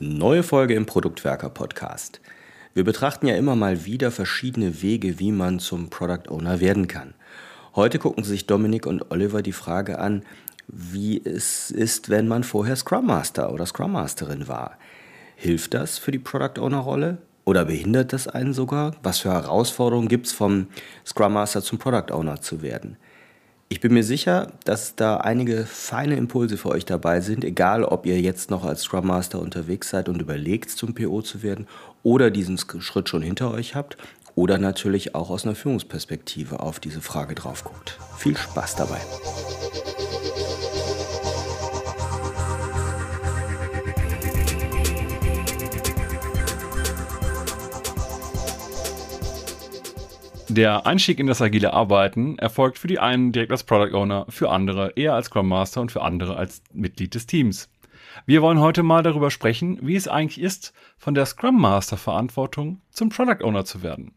Neue Folge im Produktwerker Podcast. Wir betrachten ja immer mal wieder verschiedene Wege, wie man zum Product Owner werden kann. Heute gucken sich Dominik und Oliver die Frage an, wie es ist, wenn man vorher Scrum Master oder Scrum Masterin war. Hilft das für die Product Owner Rolle oder behindert das einen sogar? Was für Herausforderungen gibt es vom Scrum Master zum Product Owner zu werden? Ich bin mir sicher, dass da einige feine Impulse für euch dabei sind, egal ob ihr jetzt noch als Scrum Master unterwegs seid und überlegt, zum PO zu werden oder diesen Schritt schon hinter euch habt oder natürlich auch aus einer Führungsperspektive auf diese Frage drauf guckt. Viel Spaß dabei! Der Einstieg in das agile Arbeiten erfolgt für die einen direkt als Product Owner, für andere eher als Scrum Master und für andere als Mitglied des Teams. Wir wollen heute mal darüber sprechen, wie es eigentlich ist, von der Scrum Master Verantwortung zum Product Owner zu werden.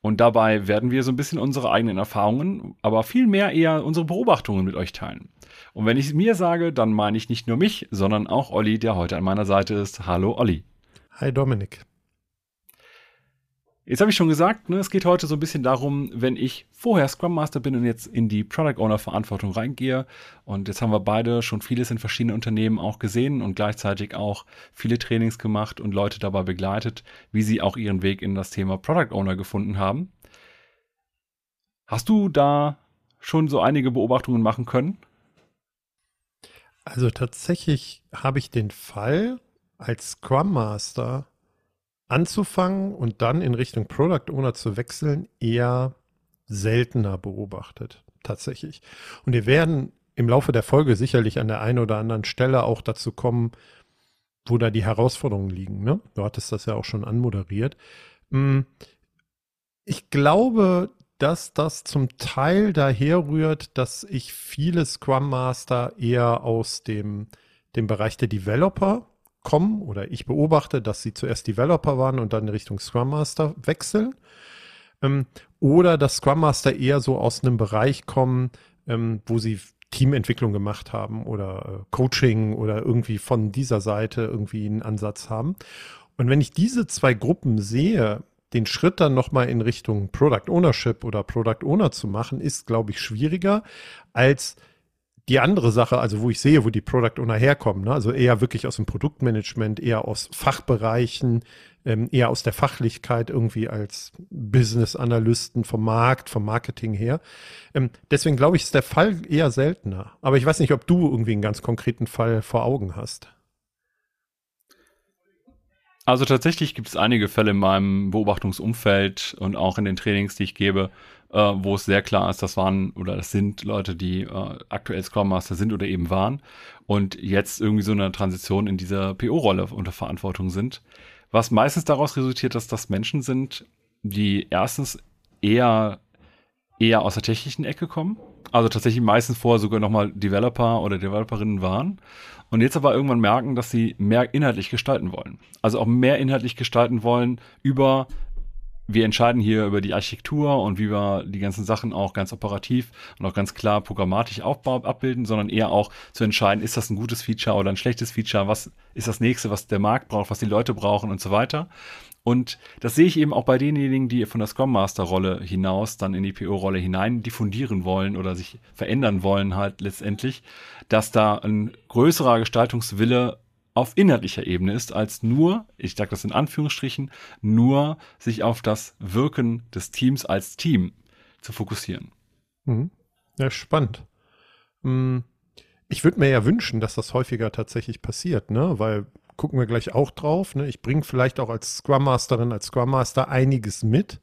Und dabei werden wir so ein bisschen unsere eigenen Erfahrungen, aber viel mehr eher unsere Beobachtungen mit euch teilen. Und wenn ich mir sage, dann meine ich nicht nur mich, sondern auch Olli, der heute an meiner Seite ist. Hallo Olli. Hi Dominik. Jetzt habe ich schon gesagt, ne, es geht heute so ein bisschen darum, wenn ich vorher Scrum Master bin und jetzt in die Product Owner Verantwortung reingehe. Und jetzt haben wir beide schon vieles in verschiedenen Unternehmen auch gesehen und gleichzeitig auch viele Trainings gemacht und Leute dabei begleitet, wie sie auch ihren Weg in das Thema Product Owner gefunden haben. Hast du da schon so einige Beobachtungen machen können? Also tatsächlich habe ich den Fall als Scrum Master anzufangen und dann in Richtung Product Owner zu wechseln, eher seltener beobachtet, tatsächlich. Und wir werden im Laufe der Folge sicherlich an der einen oder anderen Stelle auch dazu kommen, wo da die Herausforderungen liegen. Ne? Du hattest das ja auch schon anmoderiert. Hm, ich glaube, dass das zum Teil daher rührt, dass ich viele Scrum Master eher aus dem, dem Bereich der Developer kommen oder ich beobachte, dass sie zuerst Developer waren und dann Richtung Scrum Master wechseln. Ähm, oder dass Scrum Master eher so aus einem Bereich kommen, ähm, wo sie Teamentwicklung gemacht haben oder äh, Coaching oder irgendwie von dieser Seite irgendwie einen Ansatz haben. Und wenn ich diese zwei Gruppen sehe, den Schritt dann nochmal in Richtung Product Ownership oder Product Owner zu machen, ist, glaube ich, schwieriger als die andere Sache, also wo ich sehe, wo die Product Owner herkommen, ne? also eher wirklich aus dem Produktmanagement, eher aus Fachbereichen, ähm, eher aus der Fachlichkeit irgendwie als Business-Analysten vom Markt, vom Marketing her. Ähm, deswegen glaube ich, ist der Fall eher seltener. Aber ich weiß nicht, ob du irgendwie einen ganz konkreten Fall vor Augen hast. Also tatsächlich gibt es einige Fälle in meinem Beobachtungsumfeld und auch in den Trainings, die ich gebe, äh, wo es sehr klar ist, das waren oder das sind Leute, die äh, aktuell Scrum Master sind oder eben waren und jetzt irgendwie so eine Transition in dieser PO-Rolle unter Verantwortung sind. Was meistens daraus resultiert, dass das Menschen sind, die erstens eher eher aus der technischen Ecke kommen. Also tatsächlich meistens vorher sogar nochmal Developer oder Developerinnen waren. Und jetzt aber irgendwann merken, dass sie mehr inhaltlich gestalten wollen. Also auch mehr inhaltlich gestalten wollen über wir entscheiden hier über die Architektur und wie wir die ganzen Sachen auch ganz operativ und auch ganz klar programmatisch aufbau, abbilden, sondern eher auch zu entscheiden, ist das ein gutes Feature oder ein schlechtes Feature, was ist das nächste, was der Markt braucht, was die Leute brauchen und so weiter. Und das sehe ich eben auch bei denjenigen, die von der Scrum Master Rolle hinaus dann in die PO Rolle hinein diffundieren wollen oder sich verändern wollen halt letztendlich, dass da ein größerer Gestaltungswille auf inhaltlicher Ebene ist, als nur, ich sage das in Anführungsstrichen, nur sich auf das Wirken des Teams als Team zu fokussieren. Mhm. Ja, spannend. Hm, ich würde mir ja wünschen, dass das häufiger tatsächlich passiert, ne? Weil gucken wir gleich auch drauf. Ne? Ich bringe vielleicht auch als Scrum Masterin, als Scrum Master einiges mit,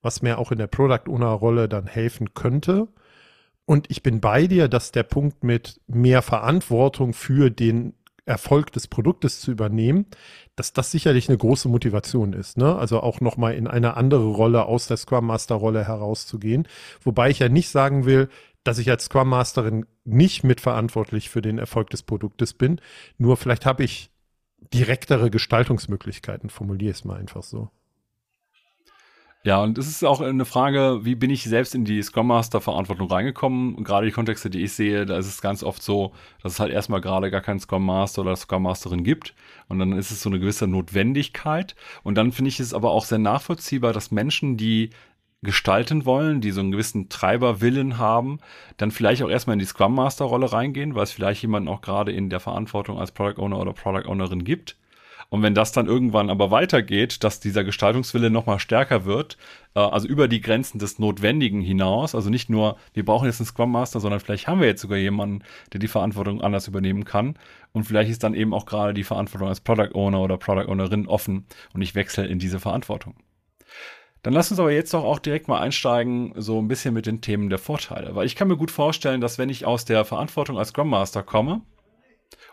was mir auch in der Product Owner Rolle dann helfen könnte. Und ich bin bei dir, dass der Punkt mit mehr Verantwortung für den Erfolg des Produktes zu übernehmen, dass das sicherlich eine große Motivation ist. Ne? Also auch nochmal in eine andere Rolle aus der Scrum Master Rolle herauszugehen. Wobei ich ja nicht sagen will, dass ich als Scrum Masterin nicht mitverantwortlich für den Erfolg des Produktes bin. Nur vielleicht habe ich direktere Gestaltungsmöglichkeiten, formuliere es mal einfach so. Ja, und es ist auch eine Frage, wie bin ich selbst in die Scrum Master Verantwortung reingekommen? Und gerade die Kontexte, die ich sehe, da ist es ganz oft so, dass es halt erstmal gerade gar keinen Scrum Master oder Scrum Masterin gibt. Und dann ist es so eine gewisse Notwendigkeit. Und dann finde ich es aber auch sehr nachvollziehbar, dass Menschen, die gestalten wollen, die so einen gewissen Treiberwillen haben, dann vielleicht auch erstmal in die Scrum Master Rolle reingehen, weil es vielleicht jemanden auch gerade in der Verantwortung als Product Owner oder Product Ownerin gibt und wenn das dann irgendwann aber weitergeht, dass dieser Gestaltungswille nochmal stärker wird, äh, also über die Grenzen des Notwendigen hinaus, also nicht nur, wir brauchen jetzt einen Scrum Master, sondern vielleicht haben wir jetzt sogar jemanden, der die Verantwortung anders übernehmen kann. Und vielleicht ist dann eben auch gerade die Verantwortung als Product Owner oder Product Ownerin offen und ich wechsle in diese Verantwortung. Dann lass uns aber jetzt doch auch direkt mal einsteigen, so ein bisschen mit den Themen der Vorteile. Weil ich kann mir gut vorstellen, dass wenn ich aus der Verantwortung als Scrum Master komme,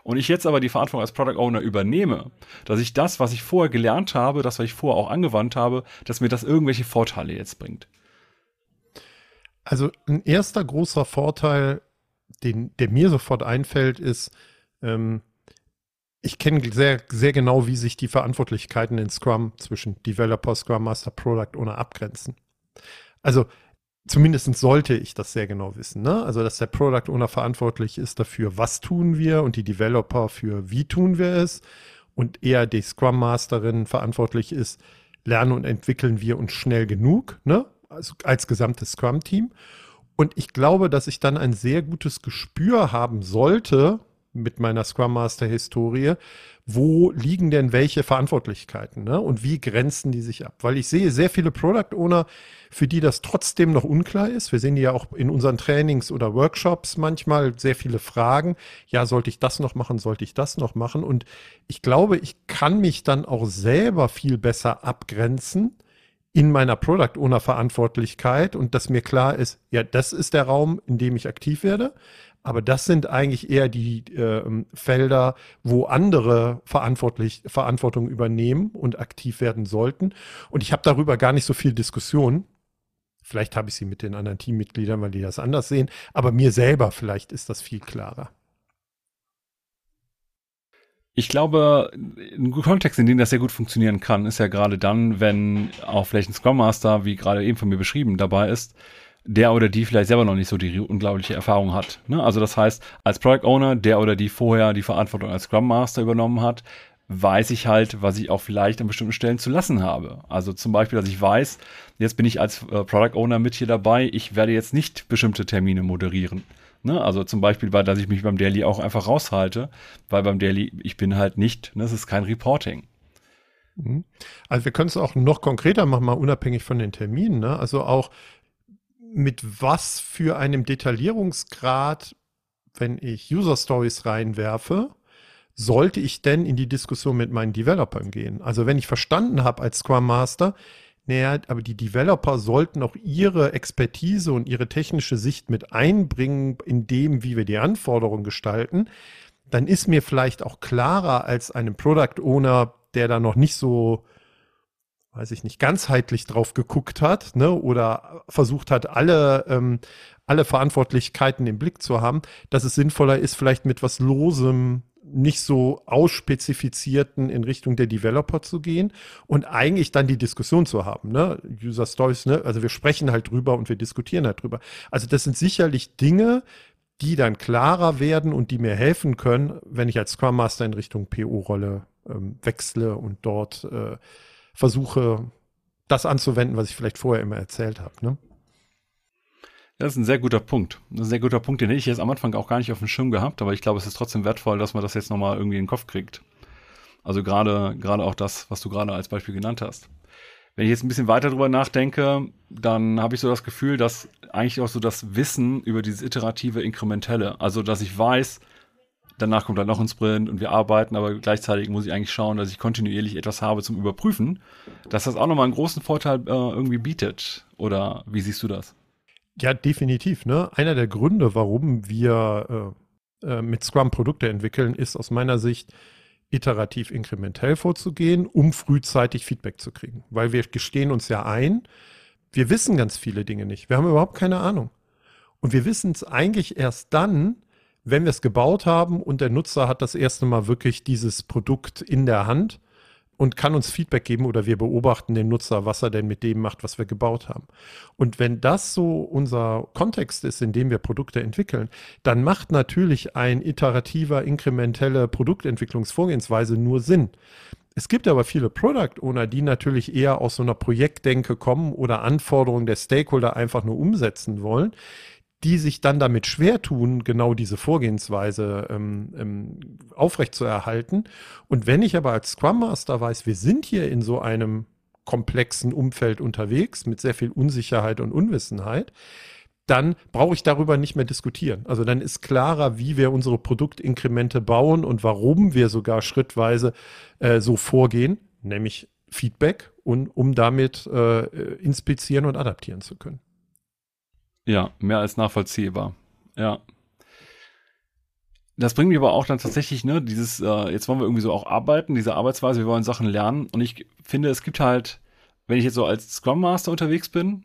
und ich jetzt aber die Verantwortung als Product Owner übernehme, dass ich das, was ich vorher gelernt habe, das, was ich vorher auch angewandt habe, dass mir das irgendwelche Vorteile jetzt bringt. Also ein erster großer Vorteil, den, der mir sofort einfällt, ist, ähm, ich kenne sehr, sehr genau, wie sich die Verantwortlichkeiten in Scrum zwischen Developer, Scrum Master, Product Owner abgrenzen. Also zumindest sollte ich das sehr genau wissen. Ne? Also, dass der Product Owner verantwortlich ist dafür, was tun wir und die Developer für wie tun wir es und eher die Scrum Masterin verantwortlich ist, lernen und entwickeln wir uns schnell genug, ne? also als gesamtes Scrum-Team. Und ich glaube, dass ich dann ein sehr gutes Gespür haben sollte mit meiner Scrum Master Historie, wo liegen denn welche Verantwortlichkeiten ne? und wie grenzen die sich ab? Weil ich sehe sehr viele Product Owner, für die das trotzdem noch unklar ist. Wir sehen die ja auch in unseren Trainings oder Workshops manchmal sehr viele Fragen. Ja, sollte ich das noch machen? Sollte ich das noch machen? Und ich glaube, ich kann mich dann auch selber viel besser abgrenzen in meiner Product Owner Verantwortlichkeit und dass mir klar ist, ja, das ist der Raum, in dem ich aktiv werde. Aber das sind eigentlich eher die äh, Felder, wo andere verantwortlich, Verantwortung übernehmen und aktiv werden sollten. Und ich habe darüber gar nicht so viel Diskussion. Vielleicht habe ich sie mit den anderen Teammitgliedern, weil die das anders sehen. Aber mir selber vielleicht ist das viel klarer. Ich glaube, ein Kontext, in dem das sehr gut funktionieren kann, ist ja gerade dann, wenn auch vielleicht ein Scrum Master, wie gerade eben von mir beschrieben, dabei ist, der oder die vielleicht selber noch nicht so die unglaubliche Erfahrung hat. Ne? Also das heißt, als Product Owner, der oder die vorher die Verantwortung als Scrum Master übernommen hat, weiß ich halt, was ich auch vielleicht an bestimmten Stellen zu lassen habe. Also zum Beispiel, dass ich weiß, jetzt bin ich als äh, Product Owner mit hier dabei, ich werde jetzt nicht bestimmte Termine moderieren. Ne? Also zum Beispiel, weil, dass ich mich beim Daily auch einfach raushalte, weil beim Daily, ich bin halt nicht, ne, es ist kein Reporting. Mhm. Also wir können es auch noch konkreter machen, mal unabhängig von den Terminen. Ne? Also auch mit was für einem Detaillierungsgrad, wenn ich User Stories reinwerfe, sollte ich denn in die Diskussion mit meinen Developern gehen? Also wenn ich verstanden habe als Scrum Master, naja, aber die Developer sollten auch ihre Expertise und ihre technische Sicht mit einbringen in dem, wie wir die Anforderungen gestalten, dann ist mir vielleicht auch klarer als einem Product Owner, der da noch nicht so weiß ich nicht, ganzheitlich drauf geguckt hat, ne, oder versucht hat, alle, ähm, alle Verantwortlichkeiten im Blick zu haben, dass es sinnvoller ist, vielleicht mit was Losem, nicht so ausspezifizierten in Richtung der Developer zu gehen und eigentlich dann die Diskussion zu haben, ne? User Stories, ne? Also wir sprechen halt drüber und wir diskutieren halt drüber. Also das sind sicherlich Dinge, die dann klarer werden und die mir helfen können, wenn ich als Scrum Master in Richtung PO-Rolle ähm, wechsle und dort äh, versuche, das anzuwenden, was ich vielleicht vorher immer erzählt habe. Ne? Das ist ein sehr guter Punkt. Ein sehr guter Punkt, den hätte ich jetzt am Anfang auch gar nicht auf dem Schirm gehabt, aber ich glaube, es ist trotzdem wertvoll, dass man das jetzt nochmal irgendwie in den Kopf kriegt. Also gerade, gerade auch das, was du gerade als Beispiel genannt hast. Wenn ich jetzt ein bisschen weiter drüber nachdenke, dann habe ich so das Gefühl, dass eigentlich auch so das Wissen über dieses iterative Inkrementelle, also dass ich weiß, danach kommt dann noch ein Sprint und wir arbeiten, aber gleichzeitig muss ich eigentlich schauen, dass ich kontinuierlich etwas habe zum Überprüfen, dass das auch nochmal einen großen Vorteil äh, irgendwie bietet. Oder wie siehst du das? Ja, definitiv. Ne? Einer der Gründe, warum wir äh, äh, mit Scrum Produkte entwickeln, ist aus meiner Sicht iterativ inkrementell vorzugehen, um frühzeitig Feedback zu kriegen. Weil wir gestehen uns ja ein, wir wissen ganz viele Dinge nicht. Wir haben überhaupt keine Ahnung. Und wir wissen es eigentlich erst dann, wenn wir es gebaut haben und der Nutzer hat das erste Mal wirklich dieses Produkt in der Hand, und kann uns Feedback geben oder wir beobachten den Nutzer, was er denn mit dem macht, was wir gebaut haben. Und wenn das so unser Kontext ist, in dem wir Produkte entwickeln, dann macht natürlich ein iterativer, inkrementelle Produktentwicklungsvorgehensweise nur Sinn. Es gibt aber viele Product Owner, die natürlich eher aus so einer Projektdenke kommen oder Anforderungen der Stakeholder einfach nur umsetzen wollen die sich dann damit schwer tun, genau diese Vorgehensweise ähm, ähm, aufrechtzuerhalten. Und wenn ich aber als Scrum Master weiß, wir sind hier in so einem komplexen Umfeld unterwegs mit sehr viel Unsicherheit und Unwissenheit, dann brauche ich darüber nicht mehr diskutieren. Also dann ist klarer, wie wir unsere Produktinkremente bauen und warum wir sogar schrittweise äh, so vorgehen, nämlich Feedback und um damit äh, inspizieren und adaptieren zu können. Ja, mehr als nachvollziehbar. Ja. Das bringt mich aber auch dann tatsächlich, ne, dieses, äh, jetzt wollen wir irgendwie so auch arbeiten, diese Arbeitsweise, wir wollen Sachen lernen. Und ich finde, es gibt halt, wenn ich jetzt so als Scrum Master unterwegs bin,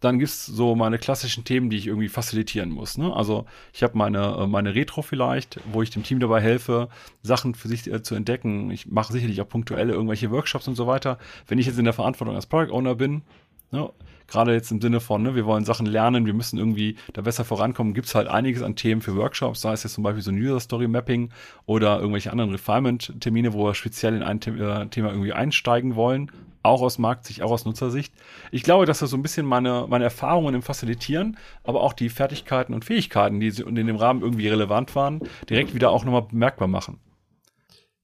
dann gibt's so meine klassischen Themen, die ich irgendwie facilitieren muss. Ne? Also ich habe meine, äh, meine Retro vielleicht, wo ich dem Team dabei helfe, Sachen für sich äh, zu entdecken. Ich mache sicherlich auch punktuelle irgendwelche Workshops und so weiter. Wenn ich jetzt in der Verantwortung als Product Owner bin, ne, gerade jetzt im Sinne von, ne, wir wollen Sachen lernen, wir müssen irgendwie da besser vorankommen, gibt es halt einiges an Themen für Workshops, sei es jetzt zum Beispiel so ein User Story Mapping oder irgendwelche anderen Refinement-Termine, wo wir speziell in ein äh, Thema irgendwie einsteigen wollen, auch aus Marktsicht, auch aus Nutzersicht. Ich glaube, dass das so ein bisschen meine, meine Erfahrungen im Facilitieren, aber auch die Fertigkeiten und Fähigkeiten, die in dem Rahmen irgendwie relevant waren, direkt wieder auch nochmal bemerkbar machen.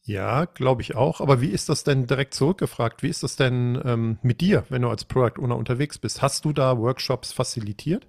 Ja, glaube ich auch. Aber wie ist das denn direkt zurückgefragt? Wie ist das denn ähm, mit dir, wenn du als Product Owner unterwegs bist? Hast du da Workshops facilitiert?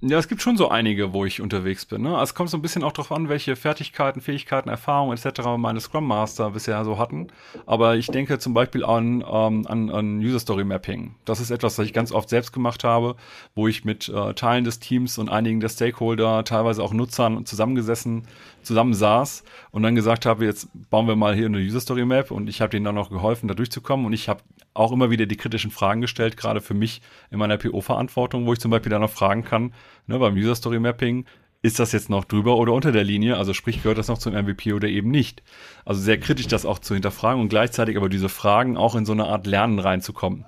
Ja, es gibt schon so einige, wo ich unterwegs bin. Ne? Also es kommt so ein bisschen auch darauf an, welche Fertigkeiten, Fähigkeiten, Erfahrungen etc. meine Scrum Master bisher so hatten. Aber ich denke zum Beispiel an, ähm, an, an User Story Mapping. Das ist etwas, das ich ganz oft selbst gemacht habe, wo ich mit äh, Teilen des Teams und einigen der Stakeholder, teilweise auch Nutzern zusammengesessen, zusammensaß und dann gesagt habe, jetzt bauen wir mal hier eine User Story Map und ich habe denen dann noch geholfen, da durchzukommen und ich habe auch immer wieder die kritischen Fragen gestellt, gerade für mich in meiner PO-Verantwortung, wo ich zum Beispiel dann noch fragen kann, ne, beim User Story Mapping, ist das jetzt noch drüber oder unter der Linie? Also sprich, gehört das noch zum MVP oder eben nicht? Also sehr kritisch das auch zu hinterfragen und gleichzeitig aber diese Fragen auch in so eine Art Lernen reinzukommen.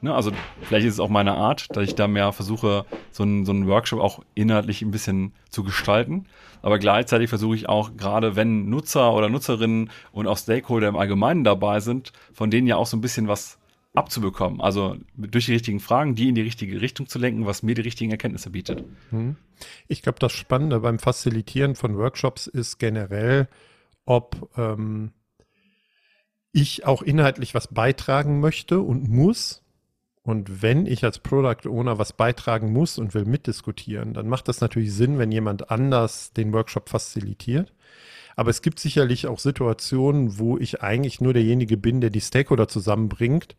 Ne, also vielleicht ist es auch meine Art, dass ich da mehr versuche, so einen, so einen Workshop auch inhaltlich ein bisschen zu gestalten. Aber gleichzeitig versuche ich auch, gerade wenn Nutzer oder Nutzerinnen und auch Stakeholder im Allgemeinen dabei sind, von denen ja auch so ein bisschen was abzubekommen. Also durch die richtigen Fragen, die in die richtige Richtung zu lenken, was mir die richtigen Erkenntnisse bietet. Hm. Ich glaube, das Spannende beim Facilitieren von Workshops ist generell, ob ähm, ich auch inhaltlich was beitragen möchte und muss. Und wenn ich als Product Owner was beitragen muss und will mitdiskutieren, dann macht das natürlich Sinn, wenn jemand anders den Workshop facilitiert. Aber es gibt sicherlich auch Situationen, wo ich eigentlich nur derjenige bin, der die Stakeholder zusammenbringt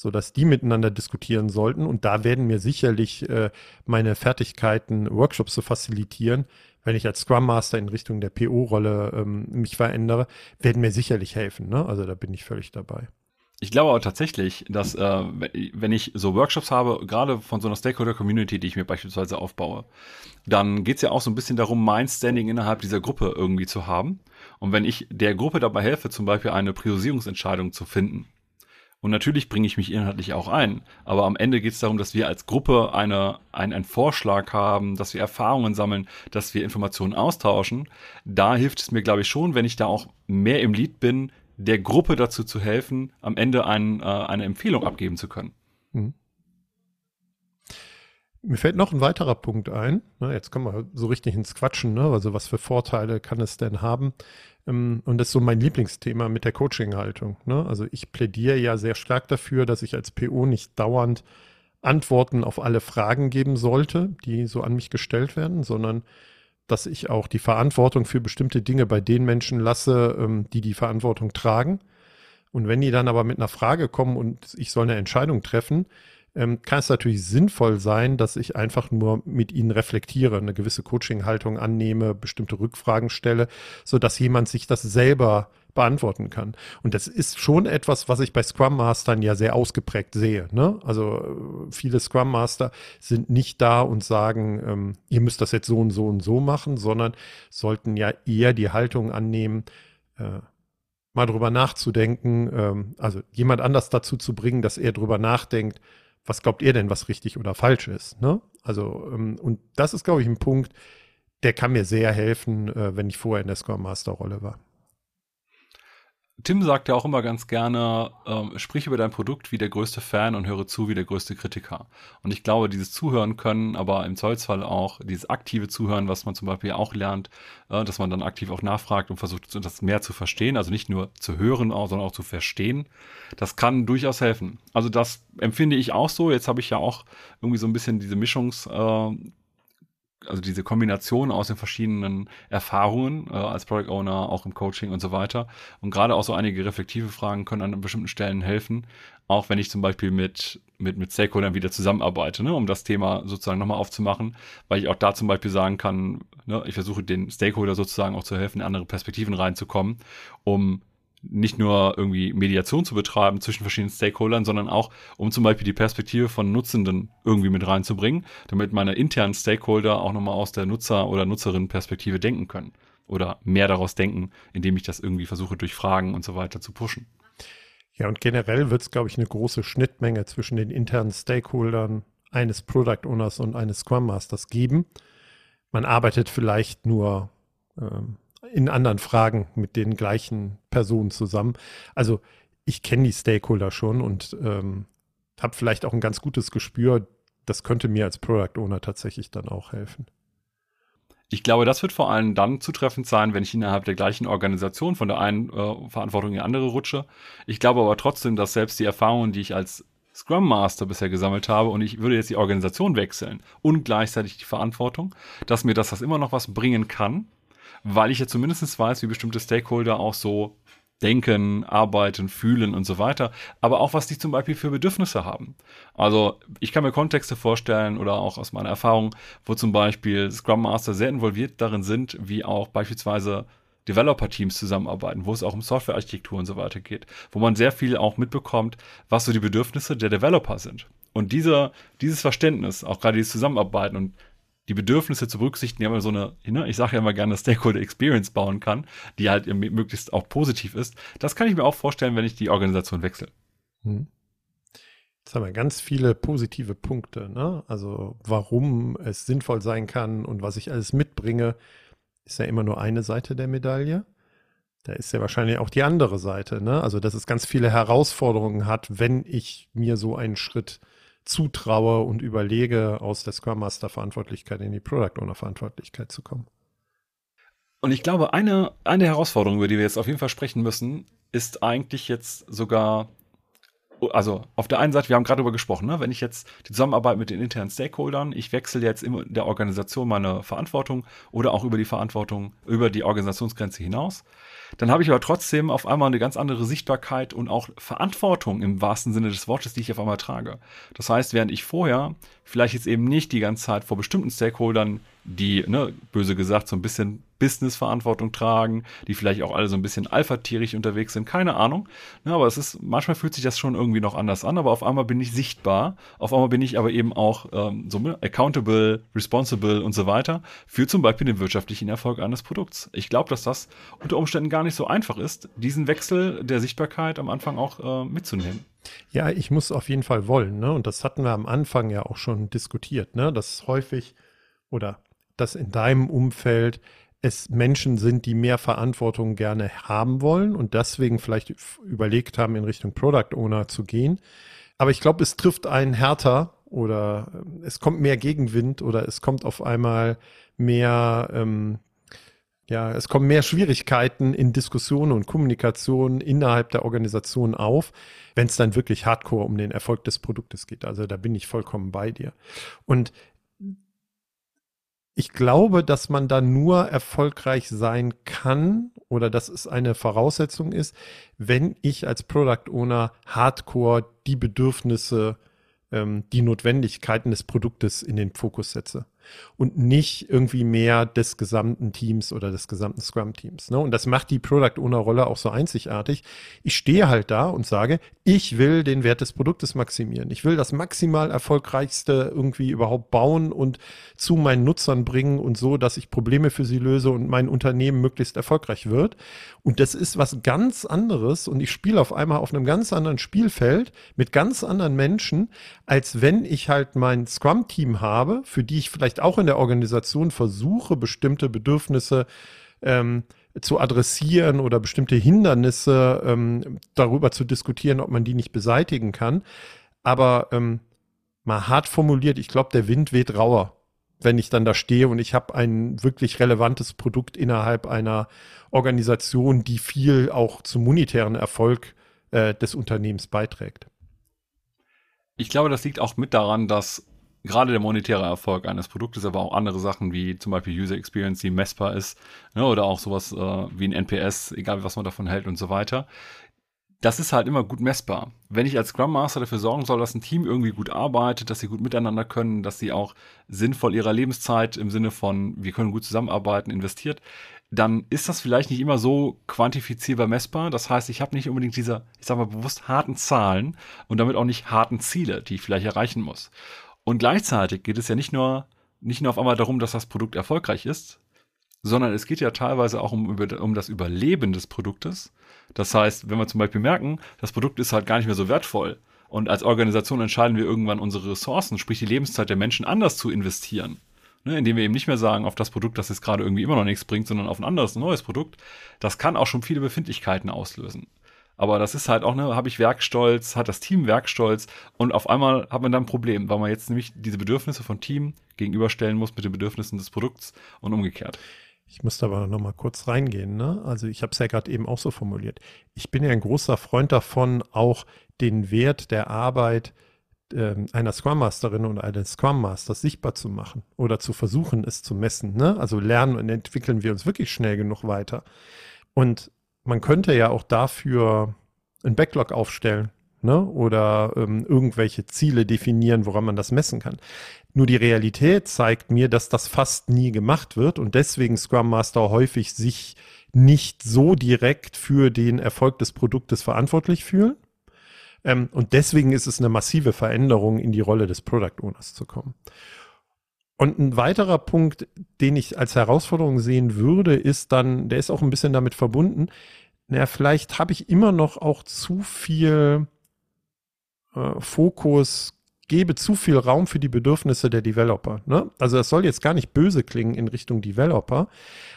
so dass die miteinander diskutieren sollten. Und da werden mir sicherlich äh, meine Fertigkeiten, Workshops zu facilitieren, wenn ich als Scrum Master in Richtung der PO-Rolle ähm, mich verändere, werden mir sicherlich helfen. Ne? Also da bin ich völlig dabei. Ich glaube aber tatsächlich, dass äh, wenn ich so Workshops habe, gerade von so einer Stakeholder-Community, die ich mir beispielsweise aufbaue, dann geht es ja auch so ein bisschen darum, mein Standing innerhalb dieser Gruppe irgendwie zu haben. Und wenn ich der Gruppe dabei helfe, zum Beispiel eine Priorisierungsentscheidung zu finden, und natürlich bringe ich mich inhaltlich auch ein. Aber am Ende geht es darum, dass wir als Gruppe eine, ein, einen Vorschlag haben, dass wir Erfahrungen sammeln, dass wir Informationen austauschen. Da hilft es mir, glaube ich, schon, wenn ich da auch mehr im Lied bin, der Gruppe dazu zu helfen, am Ende ein, äh, eine Empfehlung abgeben zu können. Mhm. Mir fällt noch ein weiterer Punkt ein. jetzt kommen wir so richtig ins Quatschen. Ne? Also was für Vorteile kann es denn haben? Ähm, und das ist so mein Lieblingsthema mit der Coaching-Haltung. Ne? Also ich plädiere ja sehr stark dafür, dass ich als PO nicht dauernd Antworten auf alle Fragen geben sollte, die so an mich gestellt werden, sondern dass ich auch die Verantwortung für bestimmte Dinge bei den Menschen lasse, ähm, die die Verantwortung tragen. Und wenn die dann aber mit einer Frage kommen und ich soll eine Entscheidung treffen, ähm, kann es natürlich sinnvoll sein, dass ich einfach nur mit ihnen reflektiere, eine gewisse Coaching-Haltung annehme, bestimmte Rückfragen stelle, so dass jemand sich das selber beantworten kann. Und das ist schon etwas, was ich bei Scrum Mastern ja sehr ausgeprägt sehe. Ne? Also äh, viele Scrum Master sind nicht da und sagen, ähm, ihr müsst das jetzt so und so und so machen, sondern sollten ja eher die Haltung annehmen, äh, mal drüber nachzudenken, ähm, also jemand anders dazu zu bringen, dass er drüber nachdenkt, was glaubt ihr denn, was richtig oder falsch ist? Ne? Also, ähm, und das ist, glaube ich, ein Punkt, der kann mir sehr helfen, äh, wenn ich vorher in der Scrum Master Rolle war. Tim sagt ja auch immer ganz gerne, ähm, sprich über dein Produkt wie der größte Fan und höre zu wie der größte Kritiker. Und ich glaube, dieses Zuhören können, aber im Zollsfall auch dieses aktive Zuhören, was man zum Beispiel auch lernt, äh, dass man dann aktiv auch nachfragt und versucht, das mehr zu verstehen, also nicht nur zu hören, sondern auch zu verstehen, das kann durchaus helfen. Also das empfinde ich auch so. Jetzt habe ich ja auch irgendwie so ein bisschen diese Mischungs- äh, also diese Kombination aus den verschiedenen Erfahrungen äh, als Product Owner, auch im Coaching und so weiter. Und gerade auch so einige reflektive Fragen können an bestimmten Stellen helfen, auch wenn ich zum Beispiel mit, mit, mit Stakeholdern wieder zusammenarbeite, ne, um das Thema sozusagen nochmal aufzumachen, weil ich auch da zum Beispiel sagen kann, ne, ich versuche den Stakeholder sozusagen auch zu helfen, in andere Perspektiven reinzukommen, um nicht nur irgendwie Mediation zu betreiben zwischen verschiedenen Stakeholdern, sondern auch, um zum Beispiel die Perspektive von Nutzenden irgendwie mit reinzubringen, damit meine internen Stakeholder auch nochmal aus der Nutzer- oder Nutzerinnenperspektive denken können oder mehr daraus denken, indem ich das irgendwie versuche durch Fragen und so weiter zu pushen. Ja, und generell wird es, glaube ich, eine große Schnittmenge zwischen den internen Stakeholdern eines Product Owners und eines Scrum Masters geben. Man arbeitet vielleicht nur ähm, in anderen Fragen mit den gleichen Personen zusammen. Also ich kenne die Stakeholder schon und ähm, habe vielleicht auch ein ganz gutes Gespür. Das könnte mir als Product Owner tatsächlich dann auch helfen. Ich glaube, das wird vor allem dann zutreffend sein, wenn ich innerhalb der gleichen Organisation von der einen äh, Verantwortung in die andere rutsche. Ich glaube aber trotzdem, dass selbst die Erfahrungen, die ich als Scrum Master bisher gesammelt habe und ich würde jetzt die Organisation wechseln und gleichzeitig die Verantwortung, dass mir das, das immer noch was bringen kann, weil ich ja zumindest weiß, wie bestimmte Stakeholder auch so denken, arbeiten, fühlen und so weiter, aber auch was die zum Beispiel für Bedürfnisse haben. Also ich kann mir Kontexte vorstellen oder auch aus meiner Erfahrung, wo zum Beispiel Scrum Master sehr involviert darin sind, wie auch beispielsweise Developer-Teams zusammenarbeiten, wo es auch um Softwarearchitektur und so weiter geht, wo man sehr viel auch mitbekommt, was so die Bedürfnisse der Developer sind. Und dieser, dieses Verständnis, auch gerade dieses Zusammenarbeiten und die Bedürfnisse zu berücksichtigen, die man so eine, ne, ich sage ja immer gerne, Stakeholder Experience bauen kann, die halt möglichst auch positiv ist. Das kann ich mir auch vorstellen, wenn ich die Organisation wechsle. Hm. Jetzt haben wir ganz viele positive Punkte, ne? Also warum es sinnvoll sein kann und was ich alles mitbringe, ist ja immer nur eine Seite der Medaille. Da ist ja wahrscheinlich auch die andere Seite, ne? Also dass es ganz viele Herausforderungen hat, wenn ich mir so einen Schritt zutraue und überlege, aus der Scrum Master Verantwortlichkeit in die Product Owner Verantwortlichkeit zu kommen. Und ich glaube, eine, eine Herausforderung, über die wir jetzt auf jeden Fall sprechen müssen, ist eigentlich jetzt sogar, also auf der einen Seite, wir haben gerade darüber gesprochen, ne, wenn ich jetzt die Zusammenarbeit mit den internen Stakeholdern, ich wechsle jetzt in der Organisation meine Verantwortung oder auch über die Verantwortung, über die Organisationsgrenze hinaus, dann habe ich aber trotzdem auf einmal eine ganz andere Sichtbarkeit und auch Verantwortung im wahrsten Sinne des Wortes, die ich auf einmal trage. Das heißt, während ich vorher vielleicht jetzt eben nicht die ganze Zeit vor bestimmten Stakeholdern die, ne, böse gesagt, so ein bisschen Business-Verantwortung tragen, die vielleicht auch alle so ein bisschen alphatierig unterwegs sind, keine Ahnung. Ja, aber es ist, manchmal fühlt sich das schon irgendwie noch anders an, aber auf einmal bin ich sichtbar, auf einmal bin ich aber eben auch ähm, so ne, accountable, responsible und so weiter für zum Beispiel den wirtschaftlichen Erfolg eines Produkts. Ich glaube, dass das unter Umständen gar nicht so einfach ist, diesen Wechsel der Sichtbarkeit am Anfang auch äh, mitzunehmen. Ja, ich muss auf jeden Fall wollen, ne? Und das hatten wir am Anfang ja auch schon diskutiert, ne? Dass häufig oder dass in deinem Umfeld es Menschen sind, die mehr Verantwortung gerne haben wollen und deswegen vielleicht überlegt haben, in Richtung Product Owner zu gehen. Aber ich glaube, es trifft einen härter oder ähm, es kommt mehr Gegenwind oder es kommt auf einmal mehr, ähm, ja, es kommen mehr Schwierigkeiten in Diskussionen und Kommunikation innerhalb der Organisation auf, wenn es dann wirklich hardcore um den Erfolg des Produktes geht. Also da bin ich vollkommen bei dir. Und ich glaube, dass man da nur erfolgreich sein kann oder dass es eine Voraussetzung ist, wenn ich als Product Owner hardcore die Bedürfnisse, ähm, die Notwendigkeiten des Produktes in den Fokus setze. Und nicht irgendwie mehr des gesamten Teams oder des gesamten Scrum-Teams. Ne? Und das macht die Product Owner-Rolle auch so einzigartig. Ich stehe halt da und sage, ich will den Wert des Produktes maximieren. Ich will das maximal erfolgreichste irgendwie überhaupt bauen und zu meinen Nutzern bringen und so, dass ich Probleme für sie löse und mein Unternehmen möglichst erfolgreich wird. Und das ist was ganz anderes und ich spiele auf einmal auf einem ganz anderen Spielfeld mit ganz anderen Menschen, als wenn ich halt mein Scrum-Team habe, für die ich vielleicht auch in der Organisation versuche, bestimmte Bedürfnisse ähm, zu adressieren oder bestimmte Hindernisse ähm, darüber zu diskutieren, ob man die nicht beseitigen kann. Aber ähm, mal hart formuliert, ich glaube, der Wind weht rauer, wenn ich dann da stehe und ich habe ein wirklich relevantes Produkt innerhalb einer Organisation, die viel auch zum monetären Erfolg äh, des Unternehmens beiträgt. Ich glaube, das liegt auch mit daran, dass gerade der monetäre Erfolg eines Produktes, aber auch andere Sachen wie zum Beispiel User Experience, die messbar ist, ne, oder auch sowas äh, wie ein NPS, egal was man davon hält und so weiter. Das ist halt immer gut messbar. Wenn ich als Scrum Master dafür sorgen soll, dass ein Team irgendwie gut arbeitet, dass sie gut miteinander können, dass sie auch sinnvoll ihrer Lebenszeit im Sinne von, wir können gut zusammenarbeiten, investiert, dann ist das vielleicht nicht immer so quantifizierbar messbar. Das heißt, ich habe nicht unbedingt diese, ich sage mal bewusst harten Zahlen und damit auch nicht harten Ziele, die ich vielleicht erreichen muss. Und gleichzeitig geht es ja nicht nur, nicht nur auf einmal darum, dass das Produkt erfolgreich ist, sondern es geht ja teilweise auch um, um das Überleben des Produktes. Das heißt, wenn wir zum Beispiel merken, das Produkt ist halt gar nicht mehr so wertvoll und als Organisation entscheiden wir irgendwann unsere Ressourcen, sprich die Lebenszeit der Menschen anders zu investieren ne, indem wir eben nicht mehr sagen, auf das Produkt, das jetzt gerade irgendwie immer noch nichts bringt, sondern auf ein anderes, ein neues Produkt, das kann auch schon viele Befindlichkeiten auslösen. Aber das ist halt auch, ne, habe ich Werkstolz, hat das Team Werkstolz und auf einmal hat man dann ein Problem, weil man jetzt nämlich diese Bedürfnisse von Team gegenüberstellen muss mit den Bedürfnissen des Produkts und umgekehrt. Ich muss da aber noch mal kurz reingehen. Ne? Also ich habe es ja gerade eben auch so formuliert. Ich bin ja ein großer Freund davon, auch den Wert der Arbeit äh, einer Scrum Masterin oder eines Scrum Masters sichtbar zu machen oder zu versuchen, es zu messen. Ne? Also lernen und entwickeln wir uns wirklich schnell genug weiter. Und man könnte ja auch dafür ein Backlog aufstellen ne? oder ähm, irgendwelche Ziele definieren, woran man das messen kann. Nur die Realität zeigt mir, dass das fast nie gemacht wird und deswegen Scrum Master häufig sich nicht so direkt für den Erfolg des Produktes verantwortlich fühlen ähm, und deswegen ist es eine massive Veränderung, in die Rolle des Product Owners zu kommen. Und ein weiterer Punkt, den ich als Herausforderung sehen würde, ist dann, der ist auch ein bisschen damit verbunden, naja, vielleicht habe ich immer noch auch zu viel äh, Fokus, gebe zu viel Raum für die Bedürfnisse der Developer. Ne? Also das soll jetzt gar nicht böse klingen in Richtung Developer,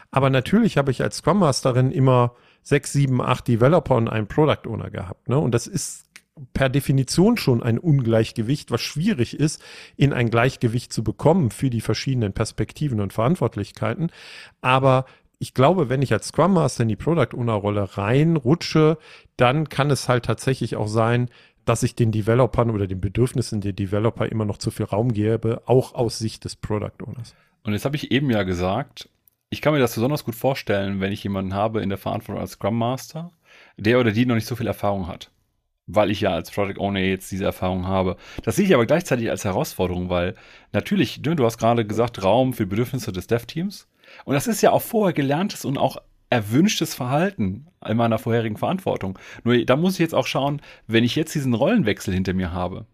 aber natürlich habe ich als Scrum Masterin immer sechs, sieben, acht Developer und einen Product Owner gehabt. Ne? Und das ist per Definition schon ein Ungleichgewicht, was schwierig ist, in ein Gleichgewicht zu bekommen für die verschiedenen Perspektiven und Verantwortlichkeiten. Aber ich glaube, wenn ich als Scrum Master in die Product Owner Rolle reinrutsche, dann kann es halt tatsächlich auch sein, dass ich den Developern oder den Bedürfnissen der Developer immer noch zu viel Raum gebe, auch aus Sicht des Product Owners. Und jetzt habe ich eben ja gesagt, ich kann mir das besonders gut vorstellen, wenn ich jemanden habe in der Verantwortung als Scrum Master, der oder die noch nicht so viel Erfahrung hat weil ich ja als Product Owner jetzt diese Erfahrung habe. Das sehe ich aber gleichzeitig als Herausforderung, weil natürlich, ne, du hast gerade gesagt, Raum für Bedürfnisse des Dev-Teams. Und das ist ja auch vorher gelerntes und auch erwünschtes Verhalten in meiner vorherigen Verantwortung. Nur da muss ich jetzt auch schauen, wenn ich jetzt diesen Rollenwechsel hinter mir habe,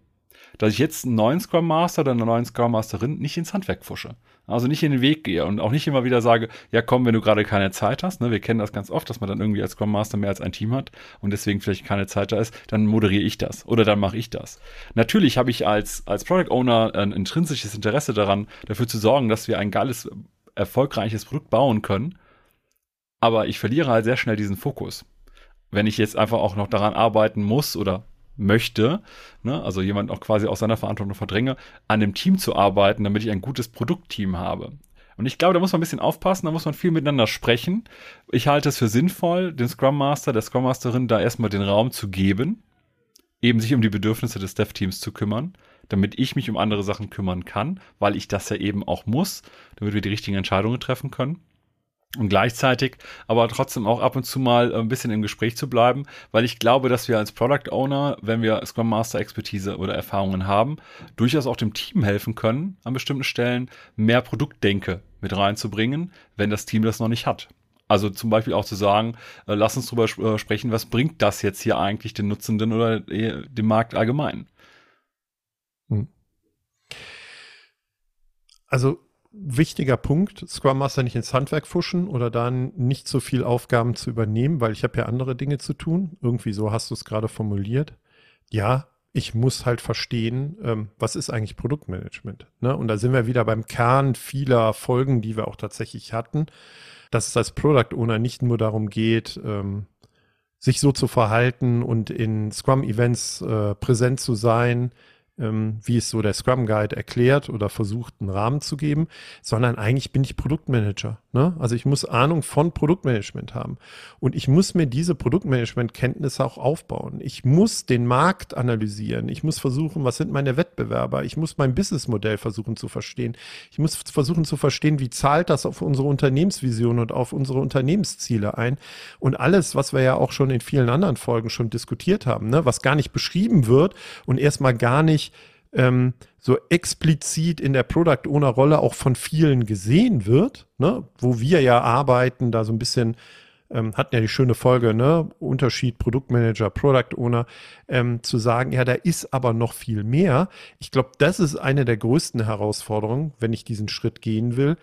dass ich jetzt einen neuen Scrum Master oder eine neuen Scrum Masterin nicht ins Handwerk pfusche. Also nicht in den Weg gehe und auch nicht immer wieder sage, ja komm, wenn du gerade keine Zeit hast, ne, wir kennen das ganz oft, dass man dann irgendwie als Scrum Master mehr als ein Team hat und deswegen vielleicht keine Zeit da ist, dann moderiere ich das oder dann mache ich das. Natürlich habe ich als, als Product Owner ein intrinsisches Interesse daran, dafür zu sorgen, dass wir ein geiles, erfolgreiches Produkt bauen können, aber ich verliere halt sehr schnell diesen Fokus. Wenn ich jetzt einfach auch noch daran arbeiten muss oder möchte, ne, also jemand auch quasi aus seiner Verantwortung verdränge, an dem Team zu arbeiten, damit ich ein gutes Produktteam habe. Und ich glaube, da muss man ein bisschen aufpassen, da muss man viel miteinander sprechen. Ich halte es für sinnvoll, den Scrum Master, der Scrum Masterin da erstmal den Raum zu geben, eben sich um die Bedürfnisse des Dev-Teams zu kümmern, damit ich mich um andere Sachen kümmern kann, weil ich das ja eben auch muss, damit wir die richtigen Entscheidungen treffen können. Und gleichzeitig aber trotzdem auch ab und zu mal ein bisschen im Gespräch zu bleiben, weil ich glaube, dass wir als Product Owner, wenn wir Scrum Master Expertise oder Erfahrungen haben, durchaus auch dem Team helfen können, an bestimmten Stellen mehr Produktdenke mit reinzubringen, wenn das Team das noch nicht hat. Also zum Beispiel auch zu sagen, äh, lass uns drüber äh, sprechen, was bringt das jetzt hier eigentlich den Nutzenden oder äh, dem Markt allgemein? Hm. Also wichtiger Punkt, Scrum Master nicht ins Handwerk fuschen oder dann nicht so viel Aufgaben zu übernehmen, weil ich habe ja andere Dinge zu tun. Irgendwie so hast du es gerade formuliert. Ja, ich muss halt verstehen, ähm, was ist eigentlich Produktmanagement. Ne? Und da sind wir wieder beim Kern vieler Folgen, die wir auch tatsächlich hatten, dass es als Product Owner nicht nur darum geht, ähm, sich so zu verhalten und in Scrum-Events äh, präsent zu sein, ähm, wie es so der Scrum Guide erklärt oder versucht, einen Rahmen zu geben, sondern eigentlich bin ich Produktmanager. Ne? Also ich muss Ahnung von Produktmanagement haben. Und ich muss mir diese Produktmanagement-Kenntnisse auch aufbauen. Ich muss den Markt analysieren. Ich muss versuchen, was sind meine Wettbewerber? Ich muss mein Businessmodell versuchen zu verstehen. Ich muss versuchen zu verstehen, wie zahlt das auf unsere Unternehmensvision und auf unsere Unternehmensziele ein. Und alles, was wir ja auch schon in vielen anderen Folgen schon diskutiert haben, ne? was gar nicht beschrieben wird und erstmal gar nicht ähm, so explizit in der Product Owner Rolle auch von vielen gesehen wird, ne? wo wir ja arbeiten, da so ein bisschen ähm, hatten ja die schöne Folge, ne, Unterschied Produktmanager, Product Owner, ähm, zu sagen, ja, da ist aber noch viel mehr. Ich glaube, das ist eine der größten Herausforderungen, wenn ich diesen Schritt gehen will,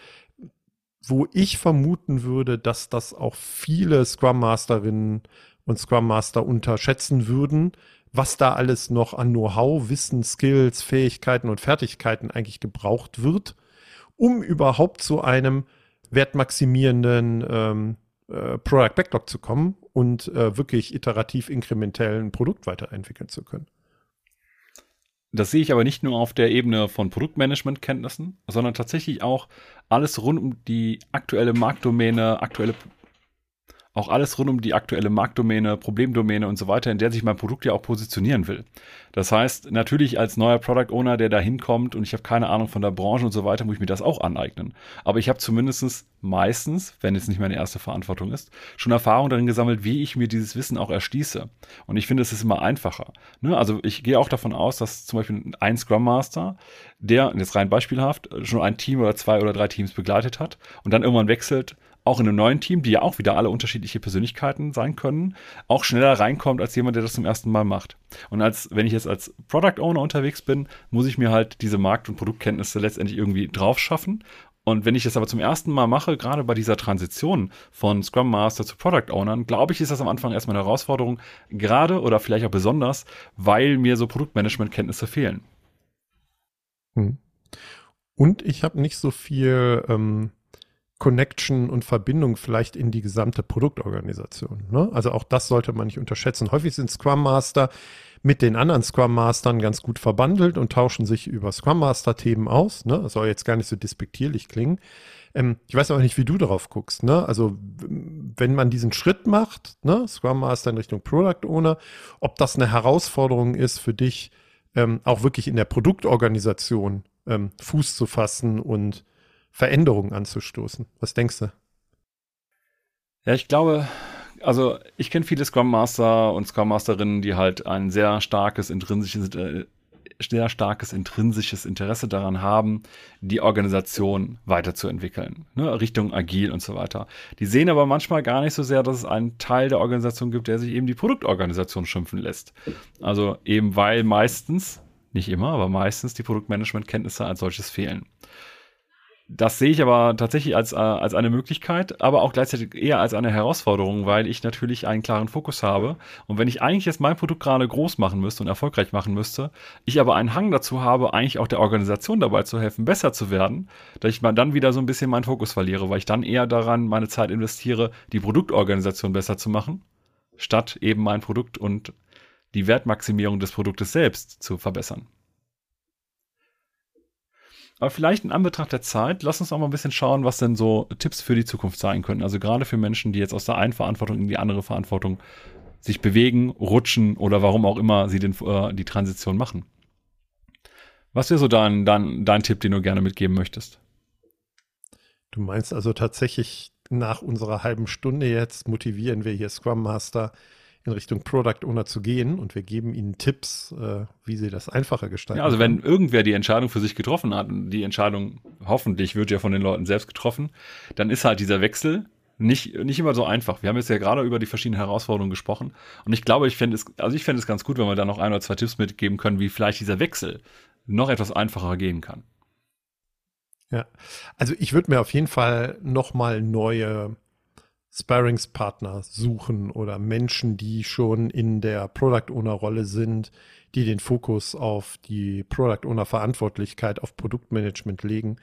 wo ich vermuten würde, dass das auch viele Scrum Masterinnen und Scrum Master unterschätzen würden, was da alles noch an Know-how, Wissen, Skills, Fähigkeiten und Fertigkeiten eigentlich gebraucht wird, um überhaupt zu einem wertmaximierenden ähm, äh, Product Backlog zu kommen und äh, wirklich iterativ inkrementell ein Produkt weiterentwickeln zu können. Das sehe ich aber nicht nur auf der Ebene von Produktmanagement-Kenntnissen, sondern tatsächlich auch alles rund um die aktuelle Marktdomäne, aktuelle auch alles rund um die aktuelle Marktdomäne, Problemdomäne und so weiter, in der sich mein Produkt ja auch positionieren will. Das heißt, natürlich als neuer Product Owner, der da hinkommt und ich habe keine Ahnung von der Branche und so weiter, muss ich mir das auch aneignen. Aber ich habe zumindest meistens, wenn es nicht meine erste Verantwortung ist, schon Erfahrung darin gesammelt, wie ich mir dieses Wissen auch erschließe. Und ich finde, es ist immer einfacher. Ne? Also ich gehe auch davon aus, dass zum Beispiel ein Scrum Master, der, jetzt rein beispielhaft, schon ein Team oder zwei oder drei Teams begleitet hat und dann irgendwann wechselt, auch in einem neuen Team, die ja auch wieder alle unterschiedliche Persönlichkeiten sein können, auch schneller reinkommt als jemand, der das zum ersten Mal macht. Und als wenn ich jetzt als Product Owner unterwegs bin, muss ich mir halt diese Markt- und Produktkenntnisse letztendlich irgendwie drauf schaffen. Und wenn ich das aber zum ersten Mal mache, gerade bei dieser Transition von Scrum Master zu Product Ownern, glaube ich, ist das am Anfang erstmal eine Herausforderung, gerade oder vielleicht auch besonders, weil mir so Produktmanagement-Kenntnisse fehlen. Hm. Und ich habe nicht so viel ähm, Connection und Verbindung vielleicht in die gesamte Produktorganisation. Ne? Also auch das sollte man nicht unterschätzen. Häufig sind Scrum Master mit den anderen Scrum Mastern ganz gut verbandelt und tauschen sich über Scrum Master Themen aus. Ne? Das soll jetzt gar nicht so despektierlich klingen. Ähm, ich weiß aber nicht, wie du darauf guckst. Ne? Also wenn man diesen Schritt macht, ne? Scrum Master in Richtung Product Owner, ob das eine Herausforderung ist für dich, ähm, auch wirklich in der Produktorganisation ähm, Fuß zu fassen und Veränderungen anzustoßen. Was denkst du? Ja, ich glaube, also ich kenne viele Scrum Master und Scrum Masterinnen, die halt ein sehr starkes intrinsisches, äh, sehr starkes intrinsisches Interesse daran haben, die Organisation weiterzuentwickeln, ne, Richtung agil und so weiter. Die sehen aber manchmal gar nicht so sehr, dass es einen Teil der Organisation gibt, der sich eben die Produktorganisation schimpfen lässt. Also eben weil meistens, nicht immer, aber meistens die Produktmanagement-Kenntnisse als solches fehlen. Das sehe ich aber tatsächlich als, äh, als eine Möglichkeit, aber auch gleichzeitig eher als eine Herausforderung, weil ich natürlich einen klaren Fokus habe. Und wenn ich eigentlich jetzt mein Produkt gerade groß machen müsste und erfolgreich machen müsste, ich aber einen Hang dazu habe, eigentlich auch der Organisation dabei zu helfen, besser zu werden, dass ich dann wieder so ein bisschen meinen Fokus verliere, weil ich dann eher daran meine Zeit investiere, die Produktorganisation besser zu machen, statt eben mein Produkt und die Wertmaximierung des Produktes selbst zu verbessern. Aber vielleicht in Anbetracht der Zeit, lass uns auch mal ein bisschen schauen, was denn so Tipps für die Zukunft sein können. Also gerade für Menschen, die jetzt aus der einen Verantwortung in die andere Verantwortung sich bewegen, rutschen oder warum auch immer sie den, äh, die Transition machen. Was wäre so dein, dein, dein Tipp, den du gerne mitgeben möchtest? Du meinst also tatsächlich nach unserer halben Stunde jetzt motivieren wir hier Scrum Master in Richtung Product Owner zu gehen und wir geben ihnen Tipps, äh, wie sie das einfacher gestalten. Ja, also wenn irgendwer die Entscheidung für sich getroffen hat, und die Entscheidung hoffentlich wird ja von den Leuten selbst getroffen, dann ist halt dieser Wechsel nicht, nicht immer so einfach. Wir haben jetzt ja gerade über die verschiedenen Herausforderungen gesprochen und ich glaube, ich fände es, also ich fände es ganz gut, wenn wir da noch ein oder zwei Tipps mitgeben können, wie vielleicht dieser Wechsel noch etwas einfacher gehen kann. Ja, also ich würde mir auf jeden Fall nochmal neue Sparringspartner suchen oder Menschen, die schon in der Product Owner Rolle sind, die den Fokus auf die Product Owner Verantwortlichkeit auf Produktmanagement legen.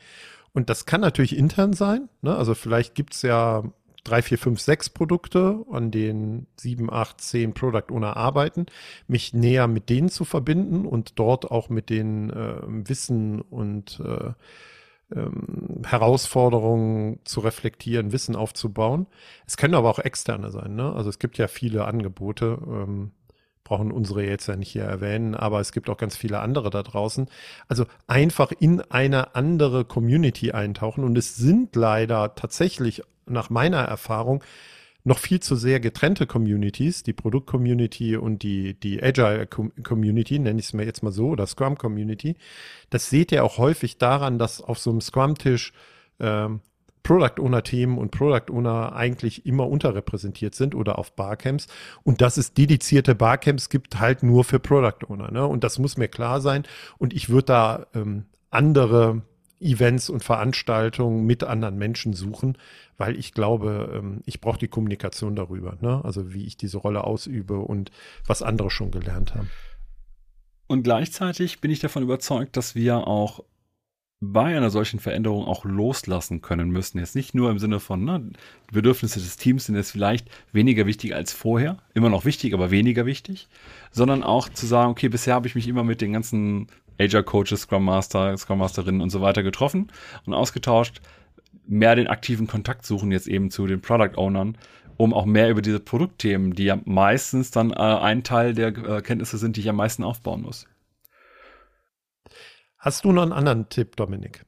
Und das kann natürlich intern sein. Ne? Also vielleicht gibt's ja drei, vier, fünf, sechs Produkte, an denen sieben, acht, zehn Product Owner arbeiten, mich näher mit denen zu verbinden und dort auch mit den äh, Wissen und äh, ähm, Herausforderungen zu reflektieren, Wissen aufzubauen. Es können aber auch externe sein. Ne? Also es gibt ja viele Angebote, ähm, brauchen unsere jetzt ja nicht hier erwähnen, aber es gibt auch ganz viele andere da draußen. Also einfach in eine andere Community eintauchen und es sind leider tatsächlich nach meiner Erfahrung noch viel zu sehr getrennte Communities, die Produkt-Community und die, die Agile-Community, nenne ich es mir jetzt mal so, oder Scrum-Community. Das seht ihr auch häufig daran, dass auf so einem Scrum-Tisch ähm, Product Owner Themen und Product Owner eigentlich immer unterrepräsentiert sind oder auf Barcamps und dass es dedizierte Barcamps gibt halt nur für Product Owner. Ne? Und das muss mir klar sein. Und ich würde da ähm, andere Events und Veranstaltungen mit anderen Menschen suchen, weil ich glaube, ähm, ich brauche die Kommunikation darüber, ne? also wie ich diese Rolle ausübe und was andere schon gelernt haben. Und gleichzeitig bin ich davon überzeugt, dass wir auch bei einer solchen Veränderung auch loslassen können müssen. Jetzt nicht nur im Sinne von, ne, die Bedürfnisse des Teams sind jetzt vielleicht weniger wichtig als vorher, immer noch wichtig, aber weniger wichtig, sondern auch zu sagen, okay, bisher habe ich mich immer mit den ganzen Agile Coaches, Scrum Master, Scrum Masterinnen und so weiter getroffen und ausgetauscht, mehr den aktiven Kontakt suchen jetzt eben zu den Product Ownern, um auch mehr über diese Produktthemen, die ja meistens dann äh, ein Teil der äh, Kenntnisse sind, die ich am meisten aufbauen muss. Hast du noch einen anderen Tipp, Dominik?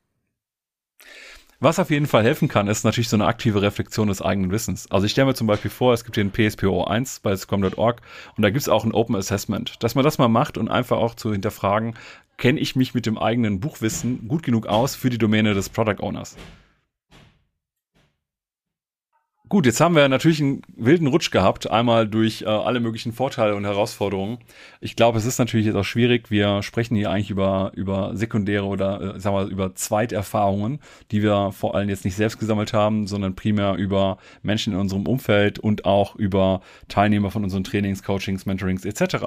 Was auf jeden Fall helfen kann, ist natürlich so eine aktive Reflexion des eigenen Wissens. Also ich stelle mir zum Beispiel vor, es gibt hier ein PSPO 1 bei Scrum.org und da gibt es auch ein Open Assessment, dass man das mal macht und einfach auch zu hinterfragen, kenne ich mich mit dem eigenen Buchwissen gut genug aus für die Domäne des Product Owners? Gut, jetzt haben wir natürlich einen wilden Rutsch gehabt, einmal durch äh, alle möglichen Vorteile und Herausforderungen. Ich glaube, es ist natürlich jetzt auch schwierig. Wir sprechen hier eigentlich über, über sekundäre oder, äh, sagen wir, über Zweiterfahrungen, die wir vor allem jetzt nicht selbst gesammelt haben, sondern primär über Menschen in unserem Umfeld und auch über Teilnehmer von unseren Trainings, Coachings, Mentorings etc.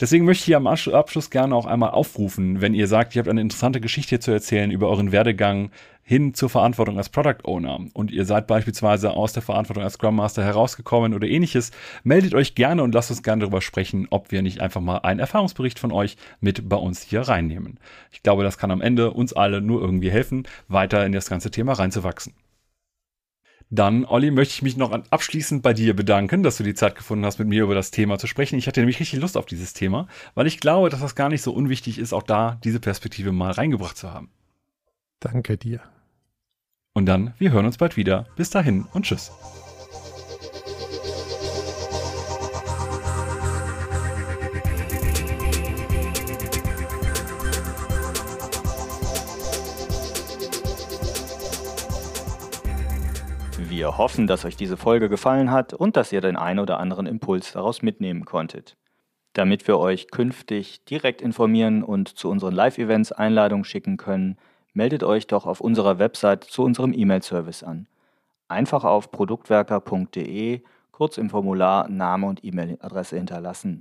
Deswegen möchte ich hier am Abschluss gerne auch einmal aufrufen, wenn ihr sagt, ihr habt eine interessante Geschichte zu erzählen über euren Werdegang hin zur Verantwortung als Product Owner und ihr seid beispielsweise aus der Verantwortung als Scrum Master herausgekommen oder ähnliches, meldet euch gerne und lasst uns gerne darüber sprechen, ob wir nicht einfach mal einen Erfahrungsbericht von euch mit bei uns hier reinnehmen. Ich glaube, das kann am Ende uns alle nur irgendwie helfen, weiter in das ganze Thema reinzuwachsen. Dann, Olli, möchte ich mich noch abschließend bei dir bedanken, dass du die Zeit gefunden hast, mit mir über das Thema zu sprechen. Ich hatte nämlich richtig Lust auf dieses Thema, weil ich glaube, dass das gar nicht so unwichtig ist, auch da diese Perspektive mal reingebracht zu haben. Danke dir. Und dann, wir hören uns bald wieder. Bis dahin und tschüss. Wir hoffen, dass euch diese Folge gefallen hat und dass ihr den ein oder anderen Impuls daraus mitnehmen konntet. Damit wir euch künftig direkt informieren und zu unseren Live-Events Einladungen schicken können, meldet euch doch auf unserer Website zu unserem E-Mail-Service an. Einfach auf produktwerker.de kurz im Formular Name und E-Mail-Adresse hinterlassen